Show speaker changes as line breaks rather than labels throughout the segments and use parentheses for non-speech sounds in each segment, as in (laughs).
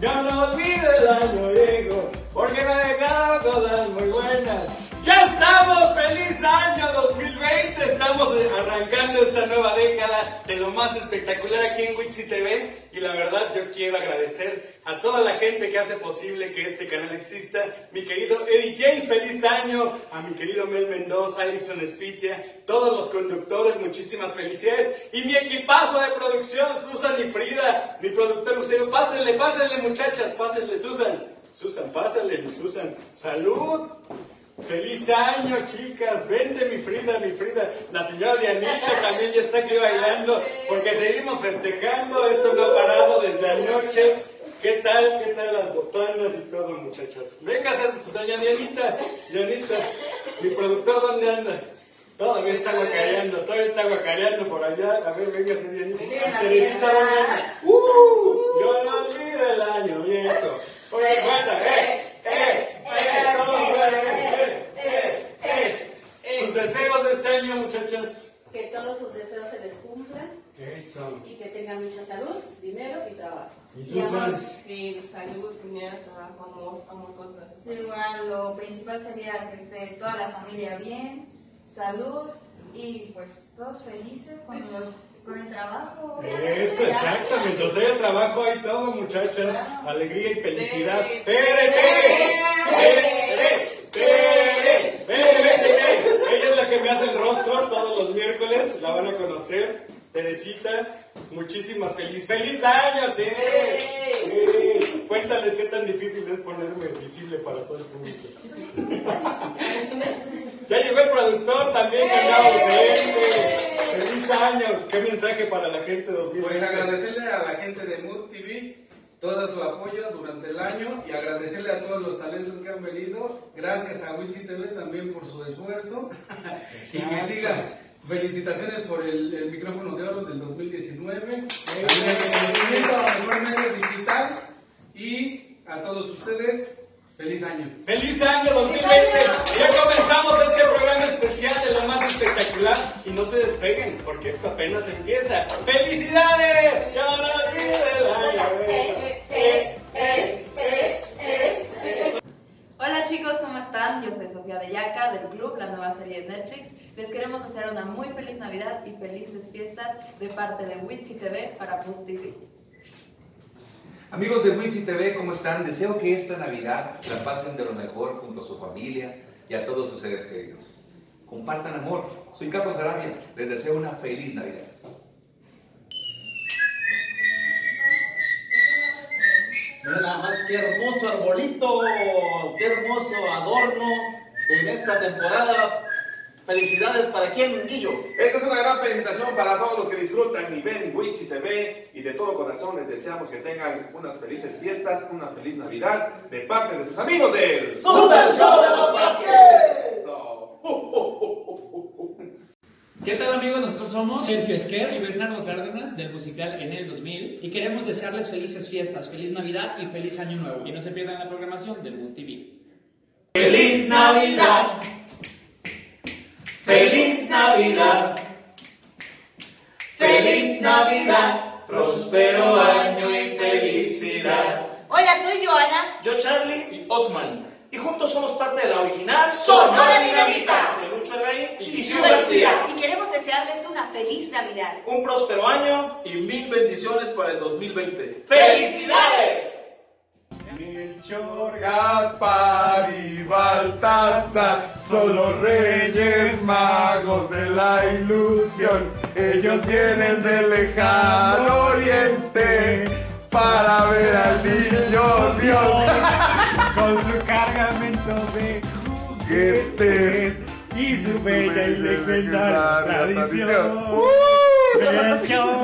Ya no olvido el año viejo, porque me ha dejado cosas muy buenas. ¡Ya estamos! ¡Feliz año 2020! Estamos arrancando esta nueva década de lo más espectacular aquí en Wixi TV y la verdad yo quiero agradecer a toda la gente que hace posible que este canal exista. Mi querido Eddie James, feliz año. A mi querido Mel Mendoza, Erickson Spitia, todos los conductores, muchísimas felicidades. Y mi equipazo de producción, Susan y Frida, mi productor Lucero. Pásenle, pásenle muchachas, pásenle Susan. Susan, pásenle, Susan. ¡Salud! ¡Feliz año, chicas! Vente, mi Frida, mi Frida. La señora Dianita también ya está aquí bailando, porque seguimos festejando. Esto no ha parado desde anoche. ¿Qué tal? ¿Qué tal las botanas y todo, muchachas? Venga, doña Dianita, Dianita, mi productor, ¿dónde anda? Todavía está guacareando, todavía está guacareando por allá. A ver, venga, Dianita. Teresita, ¿dónde anda? ¡Uh! Yo no olvido el año viejo. Oye, bueno, eh, eh, eh, todo sus deseos de este año, muchachas.
Que todos sus deseos se les cumplan.
Eso.
Y que tengan mucha salud, dinero y trabajo.
¿Y Susan?
Sí, salud, dinero, trabajo, amor, amor, todo eso.
Igual, lo principal sería que esté toda la familia bien, salud y pues todos felices con, con el trabajo.
Eso, exacto. Mientras haya trabajo hay todo, muchachas. Alegría y felicidad.
Tere,
¡Tere, tere! ¡Tere, tere! ¡Tere, Ella es la que me hace el rostro todos los miércoles. La van a conocer. Teresita, muchísimas feliz. ¡Feliz año, Tere! Cuéntales qué tan difícil es ponerme visible para todo el público. ya llegó el productor también, que andaba ausente. ¡Feliz año! ¿Qué mensaje para la gente 2020?
Pues agradecerle a la gente de Mood TV todo su apoyo durante el año y agradecerle a todos los talentos que han venido. Gracias a Witsi TV también por su esfuerzo. (laughs) y que sigan. Felicitaciones por el, el, micrófono de oro del 2019. El reconocimiento a mejor medio digital. Y a todos ustedes, feliz año.
¡Feliz año 2020! Ya comenzamos este programa especial de lo más espectacular. Y no se despeguen, porque esto apenas empieza. ¡Felicidades! ¡Ya no olviden el año!
Hola chicos, ¿cómo están? Yo soy Sofía de Yaca del club, la nueva serie de Netflix. Les queremos hacer una muy feliz Navidad y felices fiestas de parte de Witsi TV para Mood TV.
Amigos de Witsi TV, ¿cómo están? Deseo que esta Navidad la pasen de lo mejor junto a su familia y a todos sus seres queridos. Compartan amor. Soy Carlos Arabia. Les deseo una feliz Navidad.
Mira nada más qué hermoso arbolito, qué hermoso adorno en esta temporada. Felicidades para quién, Guillo.
Esta es una gran felicitación para todos los que disfrutan y ven Witsi TV y de todo corazón les deseamos que tengan unas felices fiestas, una feliz Navidad de parte de sus amigos del
Super Show de los Vázquez.
¿Qué tal amigos? Nosotros somos Sergio Esquer y Bernardo Cárdenas del musical En el 2000
y queremos desearles felices fiestas, feliz Navidad y feliz Año Nuevo.
Y no se pierdan la programación de Mood TV.
¡Feliz Navidad! ¡Feliz Navidad! ¡Feliz Navidad! Próspero año y felicidad.
Hola, soy Joana.
Yo Charlie y Osman. Y juntos somos parte de la original
Sonora Dinamita
de Lucho Rey y,
y Su García. Y queremos desearles una feliz Navidad.
Un próspero año y mil bendiciones para el 2020.
¡Felicidades!
Melchor, Gaspar y Baltasar son los reyes magos de la ilusión. Ellos vienen del lejano oriente para ver al niño Dios (laughs) con su cargamento de juguetes y su bella y legendaria tradición.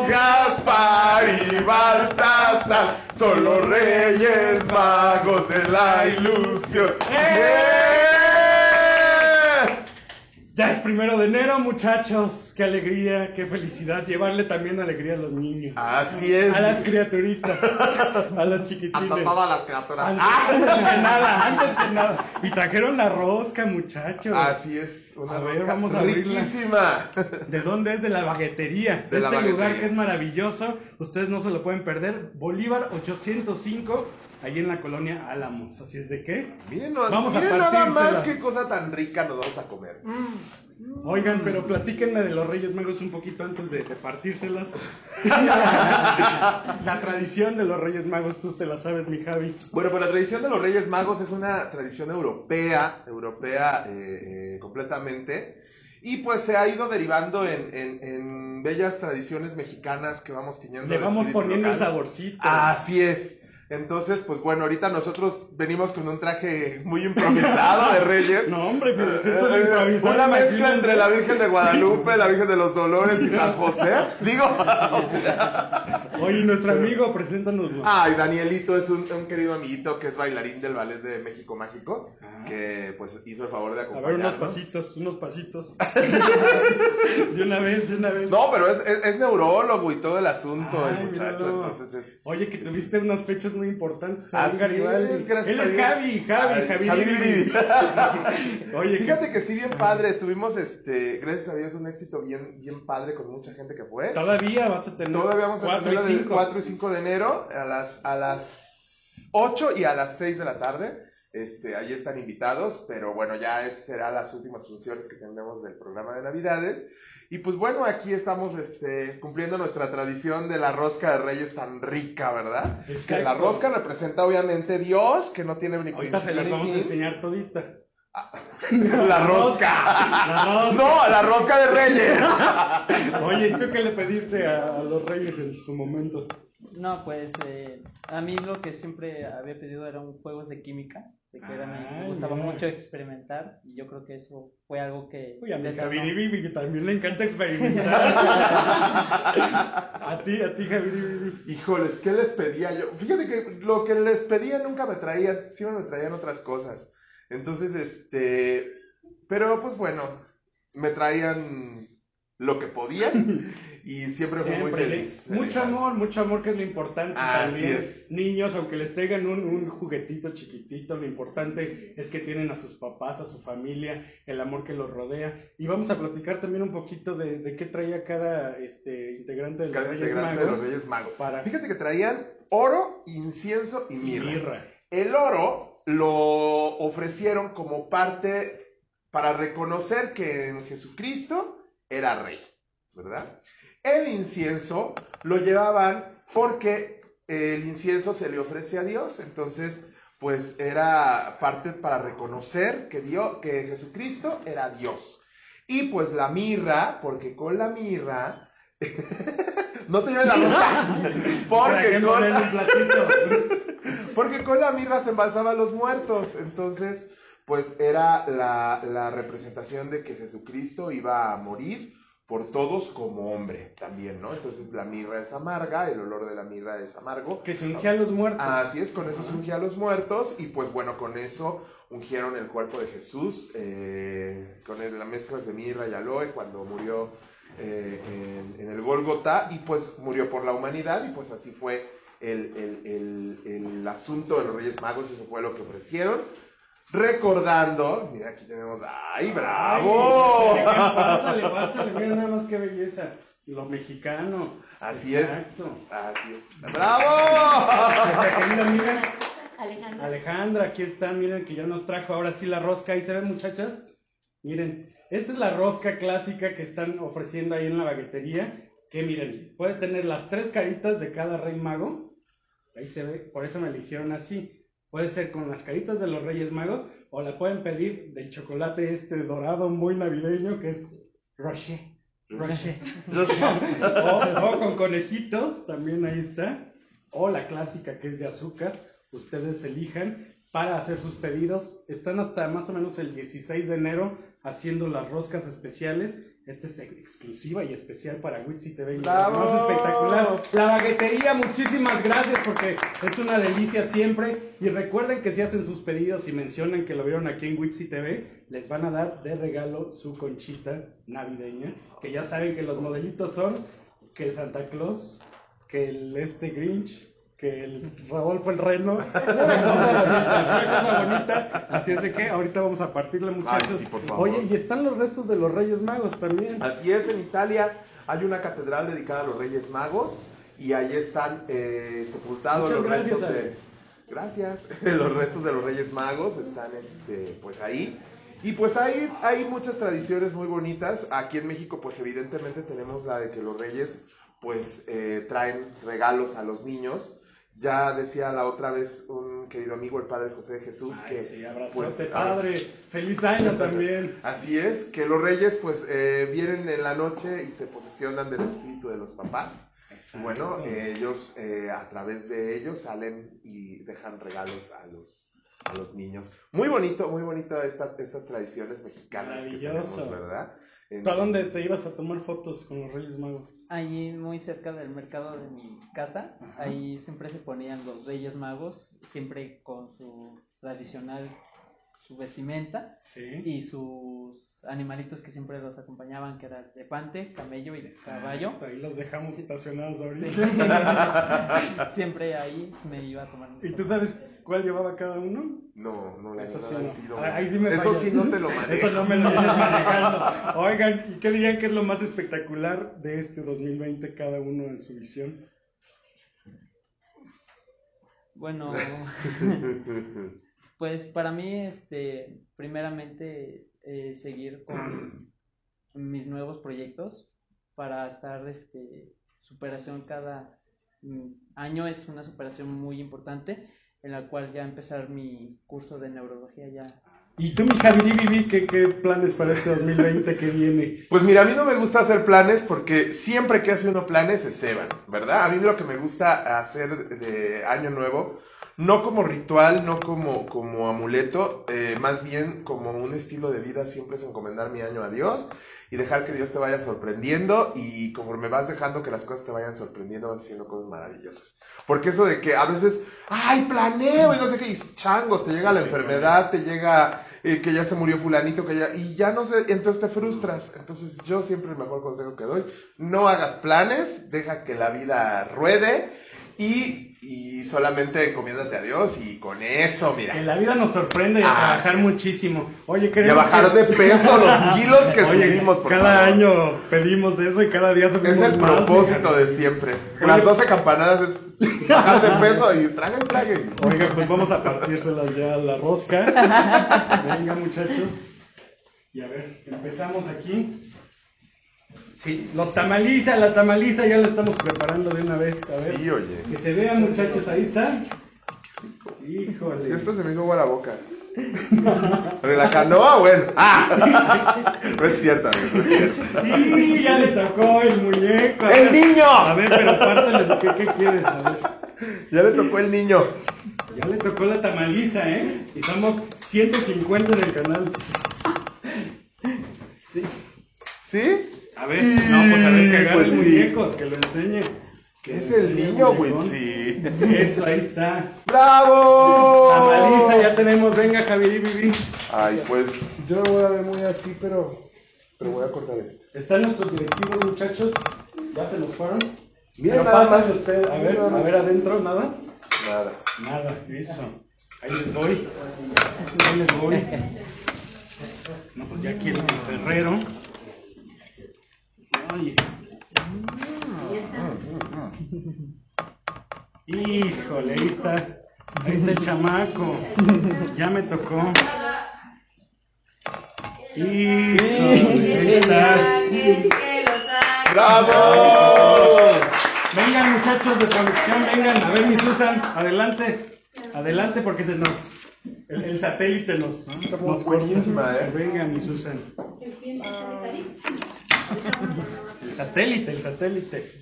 Gaspar y Baltasar son los reyes magos de la ilusión. ¡Eh!
Ya es primero de enero, muchachos. Qué alegría, qué felicidad. Llevarle también alegría a los niños.
Así es.
A las criaturitas. A los chiquitines.
A todas las criaturas.
Antes que nada, antes que nada. Y trajeron la rosca, muchachos.
Así es. Una
a ver,
rosca
vamos a abrirla.
riquísima.
¿De dónde es? De la baguetería.
De la
este lugar que es maravilloso. Ustedes no se lo pueden perder. Bolívar 805, allí en la colonia Álamos. Así es de qué.
Miren, no-
vamos
miren
a
nada más qué cosa tan rica nos vamos a comer.
Oigan, pero platíquenme de los Reyes Magos un poquito antes de, de partírselas. (laughs) la tradición de los Reyes Magos, tú te la sabes, mi Javi.
Bueno, pues la tradición de los Reyes Magos es una tradición europea, europea eh, eh, completamente, y pues se ha ido derivando en, en- en bellas tradiciones mexicanas que vamos tiñendo.
Le vamos poniendo el
local.
saborcito.
Así es. Entonces, pues bueno, ahorita nosotros venimos con un traje muy improvisado de Reyes. (laughs)
No, hombre, pero es
eh,
improvisado,
Una mezcla entre la Virgen de Guadalupe, la Virgen de los Dolores y San (laughs) José. Digo, (laughs) o sea,
Oye, nuestro amigo, preséntanoslo.
Ay, Danielito es un, un querido amiguito que es bailarín del ballet de México Mágico, que pues hizo el favor de
A ver,
acompañarnos.
unos pasitos, unos pasitos. de una vez, de una vez.
No, pero es, es, es neurólogo y todo el asunto,
Ay,
el muchacho,
míralo.
entonces es...
Oye, que tuviste unas fechas muy importantes
Así
Garibaldi.
es, gracias
Él es. Javi, Javi, Javi.
Javi.
Lili. (laughs) Oye,
Fíjate que sí, bien padre, tuvimos, este, gracias a Dios, un éxito bien, bien padre con mucha gente que fue.
Todavía vas a tener
Todavía vamos a
4
tener del
5.
4 y 5 de enero a las, a las 8 y a las 6 de la tarde. Este, ahí están invitados, pero bueno, ya es, será las últimas funciones que tendremos del programa de Navidades. Y pues bueno, aquí estamos este, cumpliendo nuestra tradición de la rosca de Reyes tan rica, ¿verdad? Que la rosca representa obviamente Dios, que no tiene ni
Ahorita se las vamos a enseñar todita. (laughs)
La rosca.
La rosca.
No, la rosca de Reyes. (laughs)
Oye, ¿y tú qué le pediste a, a los reyes en su momento?
No, pues eh, a mí lo que siempre había pedido eran juegos de química, de que era, me- gustaba mucho experimentar y yo creo que eso fue algo que...
Uy, a mi. Javi Vivi, que también le encanta experimentar. (laughs) a ti, a ti, Javi Vivi.
Híjoles, ¿qué les pedía yo? Fíjate que lo que les pedía nunca me traían, siempre me traían otras cosas. Entonces, este, pero pues bueno, me traían lo que podían (laughs) y siempre, fui muy feliz.
Mucho amor, mucho amor que es lo importante
Así
también.
es.
Niños, aunque les traigan un, un juguetito chiquitito, lo importante es que tienen a sus papás, a su familia, el amor que los rodea. Y vamos a platicar también un poquito de, de qué traía cada este, integrante de los
Cada
Reyes
integrante de
Magos.
los Reyes Magos.
Para...
Fíjate que traían oro, incienso y mirra.
mirra.
El oro lo ofrecieron como parte para reconocer que en Jesucristo era rey, ¿verdad? El incienso lo llevaban porque el incienso se le ofrece a Dios, entonces pues era parte para reconocer que Dios, que Jesucristo era Dios. Y pues la mirra, porque con la mirra (laughs) no te lleves la (laughs)
¿Para
porque con
ponerle un platito? (laughs)
porque con la mirra se embalsaban los muertos. Entonces, pues era la, la representación de que Jesucristo iba a morir por todos como hombre también, ¿no? Entonces la mirra es amarga, el olor de la mirra es amargo.
Que se ungía a los muertos.
Así es, con eso se ungía a los muertos y pues bueno, con eso ungieron el cuerpo de Jesús, eh, con la mezcla de mirra y aloe cuando murió eh, en, en el Gólgota y pues murió por la humanidad y pues así fue el, el- el- el asunto de los Reyes Magos, eso fue lo que ofrecieron. Recordando, mira aquí tenemos, ¡ay, bravo!
Ay, Pásale, (laughs) pásale, mira nada más qué belleza. Lo mexicano.
Así
Exacto.
es, así es. ¡Bravo!
Amiga
Alejandra.
Alejandra, aquí está, miren que ya nos trajo ahora sí la rosca. ¿Ahí se ven, muchachas? Miren, esta es la rosca clásica que están ofreciendo ahí en la baguetería. Que miren, puede tener las tres caritas de cada rey mago. Ahí se ve, por eso me la hicieron así. Puede ser con las caritas de los reyes magos o la pueden pedir del chocolate este dorado muy navideño que es Rocher. Rocher. (laughs) o, o con conejitos, también ahí está. O la clásica que es de azúcar. Ustedes elijan para hacer sus pedidos. Están hasta más o menos el 16 de enero haciendo las roscas especiales. Esta es ex- exclusiva y especial para Witsi TV.
¡Bravo!
Más espectacular. La baguetería, muchísimas gracias porque es una delicia siempre. Y recuerden que si hacen sus pedidos y mencionan que lo vieron aquí en Witsi TV, les van a dar de regalo su conchita navideña. Que ya saben que los modelitos son que el Santa Claus, que el este Grinch, que el Rodolfo el Reno. (laughs) Una cosa bonita, una cosa bonita. Así es de que ahorita vamos a partirle, muchachos.
Ay, sí, por favor.
Oye, y están los restos de los Reyes Magos también.
Así es, en Italia hay una catedral dedicada a los Reyes Magos y ahí están eh, sepultados
Muchas
los
gracias,
restos de...
Ale.
Gracias. (laughs) Los restos de los Reyes Magos están este, pues ahí. Y pues hay, hay muchas tradiciones muy bonitas. Aquí en México pues evidentemente tenemos la de que los reyes pues eh, traen regalos a los niños. Ya decía la otra vez un querido amigo, el Padre José de Jesús,
Ay,
que...
sí,
pues,
padre. Feliz año también.
Así es, que los reyes pues eh, vienen en la noche y se posesionan del espíritu de los papás. Bueno, eh, ellos eh, a través de ellos salen y dejan regalos a los, a los niños. Muy bonito, muy bonito esta- estas tradiciones mexicanas que tenemos, ¿verdad? En-
¿Para dónde te ibas a tomar fotos con los Reyes Magos?
Allí muy cerca del mercado de mi casa, ahí siempre se ponían los Reyes Magos, siempre con su tradicional, su vestimenta y sus animalitos que siempre los acompañaban, que era elefante, camello y caballo.
Ahí los dejamos estacionados
Sí.
ahorita. (laughs)
siempre ahí me iba a tomar.
¿Y tú sabes cuál llevaba cada uno?
No, no,
Eso sí no.
ahí sí no.
Ahí sí me
Eso
fallas.
sí no te lo manejo.
Eso no me lo vienes (laughs) manejando. Oigan, ¿y qué dirían que es lo más espectacular de este 2020 cada uno en su visión?
Bueno, (laughs) pues para mí, este, primeramente, eh, seguir con mis nuevos proyectos para estar, este, superación cada mm, año es una superación muy importante en la cual ya empezar mi curso de neurología ya.
¿Y tú, mi Javi Vivi, qué, qué planes para este 2020 que viene?
Pues mira, a mí no me gusta hacer planes porque siempre que hace uno planes se ceban, ¿verdad? A mí lo que me gusta hacer de año nuevo, no como ritual, no como, como amuleto, eh, más bien como un estilo de vida, siempre es encomendar mi año a Dios y dejar que Dios te vaya sorprendiendo y conforme vas dejando que las cosas te vayan sorprendiendo, vas haciendo cosas maravillosas. Porque eso de que a veces, ay, planeo y no sé qué, y changos, te llega la enfermedad, te llega eh, que ya se murió fulanito, que ya, y ya no sé, entonces te frustras. Entonces yo siempre el mejor consejo que doy, no hagas planes, deja que la vida ruede y, y solamente encomiéndate a Dios y con eso, mira.
Que la vida nos sorprende y a
Ah,
trabajar muchísimo. Oye,
Y a bajar
que-
de peso los (laughs) kilos que
Oye,
subimos, por
Cada
favor.
año pedimos eso y cada día subimos
Es el
más,
propósito de siempre. Las 12 campanadas es bajar de peso y traguen, traguen.
Oiga, pues vamos a partírselas ya a la rosca. (laughs) Venga, muchachos. Y a ver, empezamos aquí. Sí, los tamaliza, la tamaliza ya la estamos preparando de una vez. A ver.
Sí, oye.
Que se vean, muchachos, ahí está. Híjole.
Cierto se me hizo agua la boca. Pero la canoa, bueno. ¡Ah! No es cierto, amigo, no es cierto.
Y ya le tocó el muñeco.
¡El niño!
A ver, pero apártale, ¿qué, ¿qué quieres? A ver.
Ya le tocó el niño.
Ya le tocó la tamaliza, ¿eh? Y somos 150 en el canal. Sí.
¿Sí?
A ver, no, pues a ver que agarre
Pues
el
sí.
muñeco, que lo enseñe.
¿Qué es
Que
el niño,
muñecón.
Witsi?
Eso, ahí está.
¡Bravo!
Tamaliza, ya tenemos. Venga, Javier Vivi.
Ay, pues yo lo voy a ver muy así, pero, pero voy a cortar esto.
Están nuestros directivos, muchachos. Ya se nos fueron. Pero
nada más.
usted. A ver, a ver adentro, nada.
Nada.
Nada, eso. Ahí les voy. Ahí les voy. No, pues ya aquí el ferrero. Ay. Híjole, ahí está. Ahí está el chamaco. Ya me tocó. Híjole, ahí está.
¡Bravo!
Vengan muchachos de producción, vengan. A ver, mi Susan, adelante. Adelante porque se nos... El, el satélite nos, nos
buenísima, ¿eh?
Venga, mi Susan. El satélite, el satélite.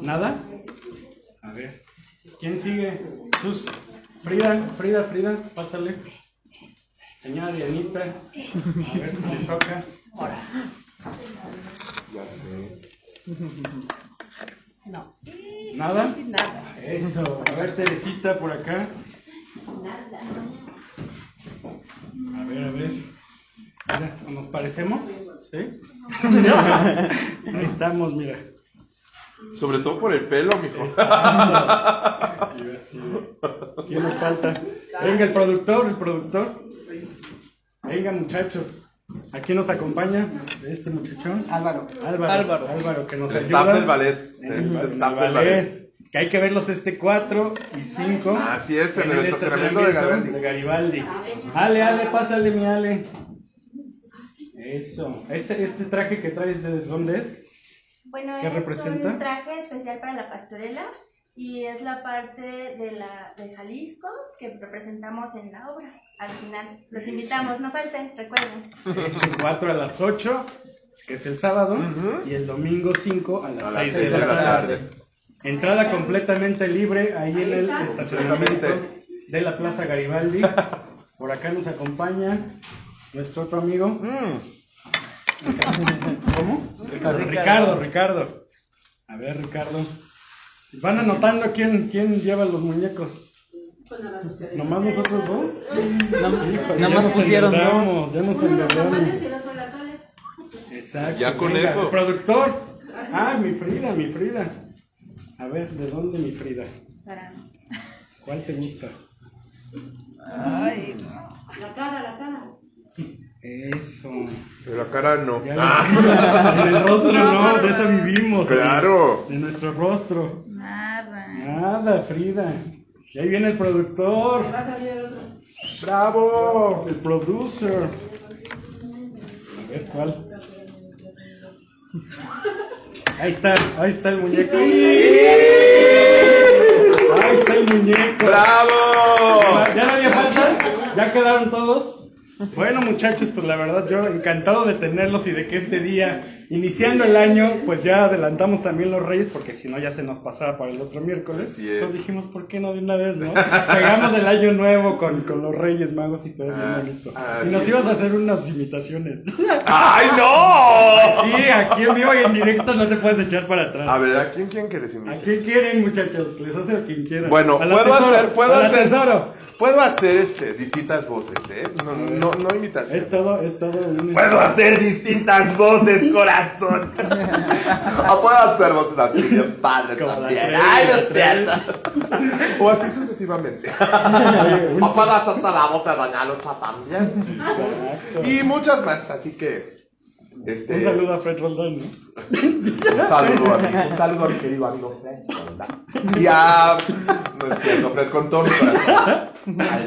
¿Nada? A ver. ¿Quién sigue? Sus. Frida, Frida, Frida, pásale. Señora Dianita. A ver si le toca.
Ya sé.
No.
¿Nada?
Nada.
Eso. A ver, Teresita, por acá.
Nada.
A ver, a ver. ¿Nos parecemos? ¿Sí? (laughs) Ahí estamos, mira.
Sobre todo por el pelo, mijo.
¿Quién nos falta? Venga, el productor, el productor. Venga, muchachos. ¿A quién nos acompaña este muchachón?
Álvaro.
Álvaro.
Álvaro.
Álvaro, que nos
El
ayuda.
staff del ballet. El
el ballet.
ballet.
Que hay que verlos este 4 y 5.
Así es, en el estacionamiento de Garibaldi.
de Garibaldi. Ale, Ale, pásale, mi Ale. Eso. Este, este traje que traes, ¿de dónde es?
Bueno,
¿Qué
es
representa?
un traje especial para la pastorela y es la parte de, la, de Jalisco que representamos en la obra. Al final, los invitamos, no falten, recuerden.
Este 4 a las 8, que es el sábado, y el domingo 5 a las
A las
6
seis
de la tarde. Entrada completamente libre ahí en el estacionamiento de la Plaza Garibaldi. Por acá nos acompaña nuestro otro amigo.
Mm.
¿Cómo?
Ricardo.
Ricardo, Ricardo. A ver, Ricardo. Van anotando quién, quién lleva los muñecos. ¿Nomás nosotros dos?
Nada más
nos
pusieron dos.
Ya nos endeudamos. Exacto.
Ya con
venga,
eso.
Productor. Ah, mi Frida, mi Frida. A ver, ¿de dónde mi Frida?
Para-
¿Cuál te gusta?
La cara, la cara. (laughs)
Eso.
De la cara no.
Ya
Ah. (laughs)
En el rostro no, de eso vivimos.
Claro.
De nuestro rostro.
Nada.
Nada, Frida. Y ahí viene el productor.
Va a salir el otro.
¡Bravo! El producer. A ver cuál. Ahí está, ahí está el muñeco. Ahí está el muñeco.
¡Bravo!
¿Ya no había falta? ¿Ya quedaron todos? Bueno muchachos, pues la verdad yo encantado de tenerlos y de que este día, iniciando el año, pues ya adelantamos también los reyes porque si no ya se nos pasaba para el otro miércoles. Entonces dijimos, ¿por qué no de una vez, no? (laughs) Pegamos el año nuevo con, con los reyes magos y todo bien
Ah,
bonito. Y nos ibas a hacer unas imitaciones.
¡Ay, no!
Sí, aquí en vivo y en directo no te puedes echar para atrás.
A ver, ¿a quién quieren que les invite?
¿A quién quieren muchachos? Les hace a quien quiera.
Bueno, puedo
tesoro,
hacer, puedo hacer,
tesoro.
puedo hacer este, distintas voces, ¿eh? No, no, no imitación.
Es todo, es todo un...
Puedo hacer distintas voces, corazón. (laughs) (laughs) o puedo hacer voces así bien padres también. Ay, no es cierto. (laughs) o así sucesivamente. (laughs) O puedo hacer hasta la voz de Doña Lucha también.
Exacto.
Y muchas más, así que. Este,
Un saludo a Fred Roldán, ¿no?
Un saludo a mi, un saludo a mi querido amigo Fred. ¿verdad? Y a. No es cierto, Fred, con todo mi corazón.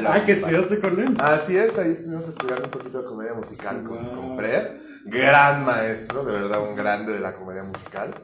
Ah, que
you,
estudiaste con él.
Así es, ahí estuvimos estudiando un poquito de comedia musical con,
Wow.
con Fred. Gran maestro, de verdad, un grande de la comedia musical.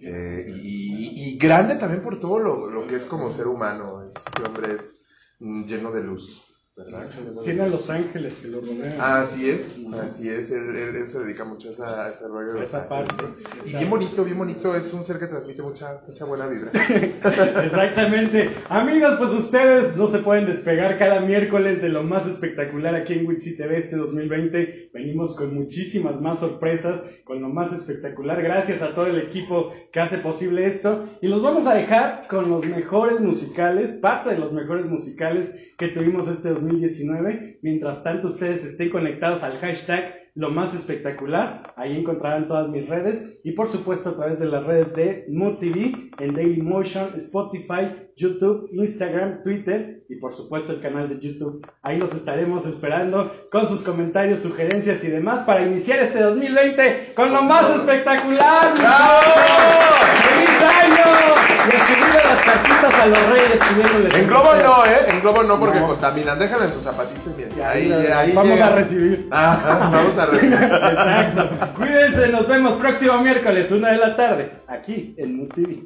Eh, y, y grande también por todo lo, lo que es como ser humano. Este hombre es lleno de luz, ¿verdad?
Tiene a. Los Ángeles que lo rodean.
Así es, así es, él, él- él se dedica mucho a, esa, a ese rollo de Los
Esa
Ángeles.
parte,
Y bien bonito, bien bonito, es un ser que transmite mucha, mucha buena vibra. (laughs)
Exactamente. Amigos, pues ustedes no se pueden despegar cada miércoles de lo más espectacular aquí en Witsi TV este 2020. Venimos con muchísimas más sorpresas, con lo más espectacular. Gracias a todo el equipo que hace posible esto. Y los vamos a dejar con los mejores musicales, parte de los mejores musicales que tuvimos este 2019. Mientras tanto, ustedes estén conectados al hashtag lo más espectacular. Ahí encontrarán todas mis redes y por supuesto a través de las redes de Mood TV, en Dailymotion, Spotify, YouTube, Instagram, Twitter y por supuesto el canal de YouTube. Ahí los estaremos esperando con sus comentarios, sugerencias y demás para iniciar este 2020 con lo más espectacular. ¡Feliz año! Escribirle las cartitas a los reyes pidiéndoles
En globo no, ¿eh? En globo no porque
No.
contaminan. Déjala en sus zapatitos bien.
Ahí,
Ahí, ahí
vamos
llega.
a recibir. (laughs)
Ajá, vamos a recibir.
Exacto. Cuídense, nos vemos próximo miércoles, una de la tarde, aquí en Mood TV.